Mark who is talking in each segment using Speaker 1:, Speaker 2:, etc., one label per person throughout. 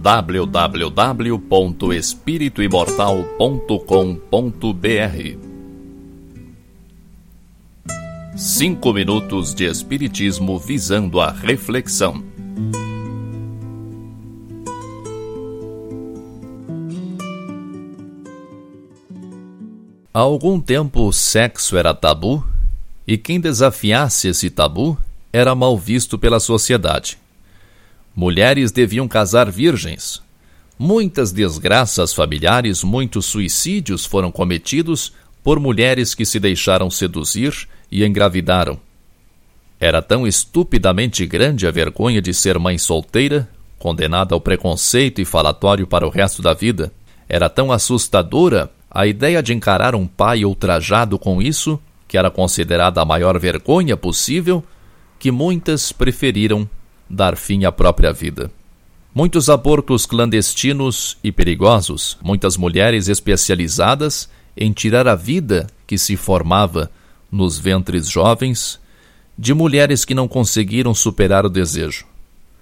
Speaker 1: www.espirituimortal.com.br Cinco minutos de Espiritismo visando a reflexão. Há algum tempo o sexo era tabu e quem desafiasse esse tabu era mal visto pela sociedade. Mulheres deviam casar virgens. Muitas desgraças familiares, muitos suicídios foram cometidos por mulheres que se deixaram seduzir e engravidaram. Era tão estupidamente grande a vergonha de ser mãe solteira, condenada ao preconceito e falatório para o resto da vida. Era tão assustadora a ideia de encarar um pai ultrajado com isso que era considerada a maior vergonha possível, que muitas preferiram dar fim à própria vida. Muitos abortos clandestinos e perigosos, muitas mulheres especializadas em tirar a vida que se formava nos ventres jovens de mulheres que não conseguiram superar o desejo.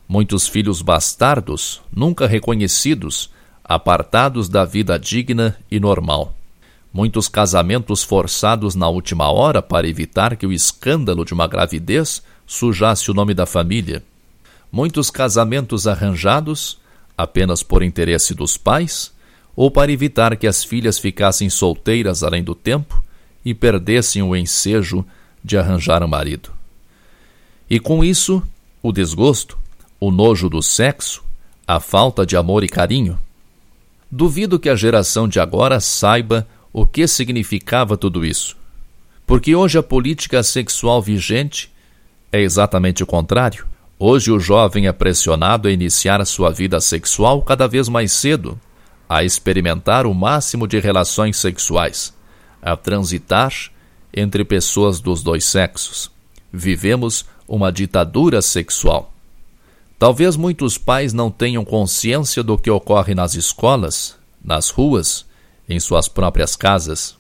Speaker 1: Muitos filhos bastardos, nunca reconhecidos, apartados da vida digna e normal muitos casamentos forçados na última hora para evitar que o escândalo de uma gravidez sujasse o nome da família, muitos casamentos arranjados apenas por interesse dos pais ou para evitar que as filhas ficassem solteiras além do tempo e perdessem o ensejo de arranjar um marido. E com isso, o desgosto, o nojo do sexo, a falta de amor e carinho. Duvido que a geração de agora saiba o que significava tudo isso. Porque hoje a política sexual vigente é exatamente o contrário. Hoje o jovem é pressionado a iniciar sua vida sexual cada vez mais cedo, a experimentar o máximo de relações sexuais, a transitar entre pessoas dos dois sexos. Vivemos uma ditadura sexual. Talvez muitos pais não tenham consciência do que ocorre nas escolas, nas ruas, em suas próprias casas.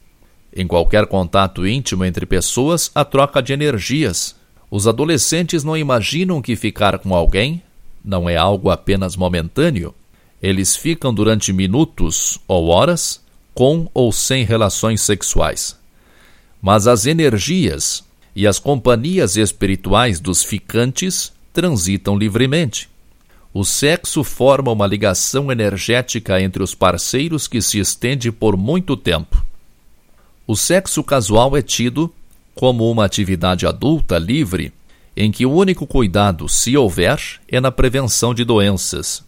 Speaker 1: Em qualquer contato íntimo entre pessoas, a troca de energias. Os adolescentes não imaginam que ficar com alguém não é algo apenas momentâneo. Eles ficam durante minutos ou horas com ou sem relações sexuais. Mas as energias e as companhias espirituais dos ficantes transitam livremente. O sexo forma uma ligação energética entre os parceiros que se estende por muito tempo. O sexo casual é tido como uma atividade adulta livre em que o único cuidado, se houver, é na prevenção de doenças.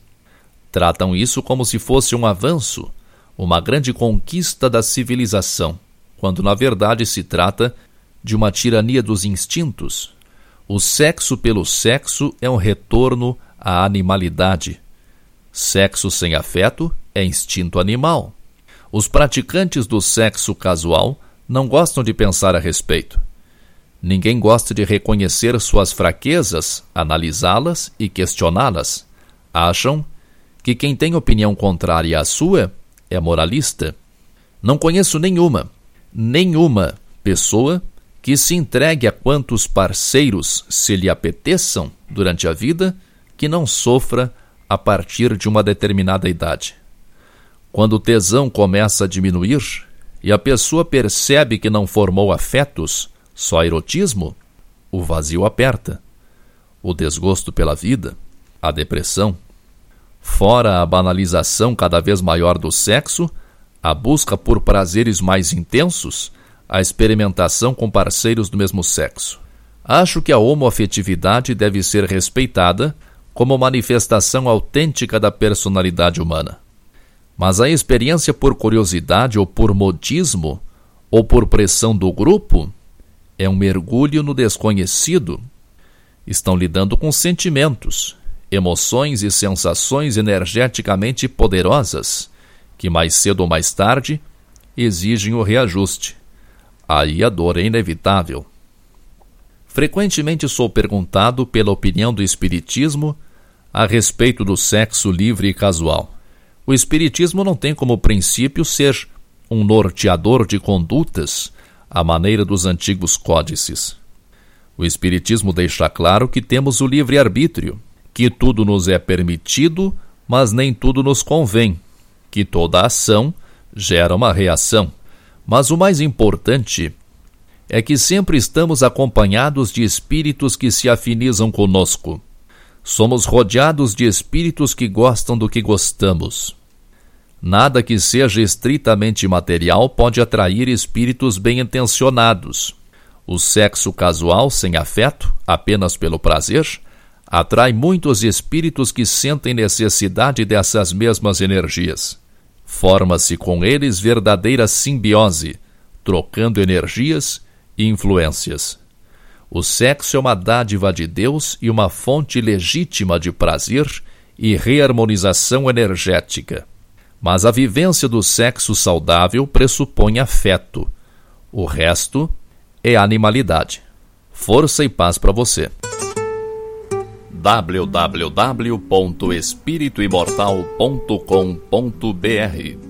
Speaker 1: Tratam isso como se fosse um avanço, uma grande conquista da civilização, quando na verdade se trata de uma tirania dos instintos. O sexo pelo sexo é um retorno a animalidade. Sexo sem afeto é instinto animal. Os praticantes do sexo casual não gostam de pensar a respeito. Ninguém gosta de reconhecer suas fraquezas, analisá-las e questioná-las. Acham que quem tem opinião contrária à sua é moralista. Não conheço nenhuma, nenhuma pessoa que se entregue a quantos parceiros se lhe apeteçam durante a vida que não sofra a partir de uma determinada idade. Quando o tesão começa a diminuir e a pessoa percebe que não formou afetos, só erotismo, o vazio aperta. O desgosto pela vida, a depressão. Fora a banalização cada vez maior do sexo, a busca por prazeres mais intensos, a experimentação com parceiros do mesmo sexo. Acho que a homoafetividade deve ser respeitada como manifestação autêntica da personalidade humana. Mas a experiência por curiosidade ou por modismo ou por pressão do grupo é um mergulho no desconhecido. Estão lidando com sentimentos, emoções e sensações energeticamente poderosas que mais cedo ou mais tarde exigem o reajuste. Aí a dor é inevitável. Frequentemente sou perguntado pela opinião do Espiritismo a respeito do sexo livre e casual. O Espiritismo não tem como princípio ser um norteador de condutas à maneira dos antigos códices. O Espiritismo deixa claro que temos o livre-arbítrio, que tudo nos é permitido mas nem tudo nos convém, que toda ação gera uma reação. Mas o mais importante é que sempre estamos acompanhados de espíritos que se afinizam conosco. Somos rodeados de espíritos que gostam do que gostamos. Nada que seja estritamente material pode atrair espíritos bem intencionados. O sexo casual sem afeto, apenas pelo prazer, atrai muitos espíritos que sentem necessidade dessas mesmas energias. Forma-se com eles verdadeira simbiose, trocando energias e influências. O sexo é uma dádiva de Deus e uma fonte legítima de prazer e reharmonização energética. Mas a vivência do sexo saudável pressupõe afeto. O resto é animalidade. Força e paz para você. www.espirituimortal.com.br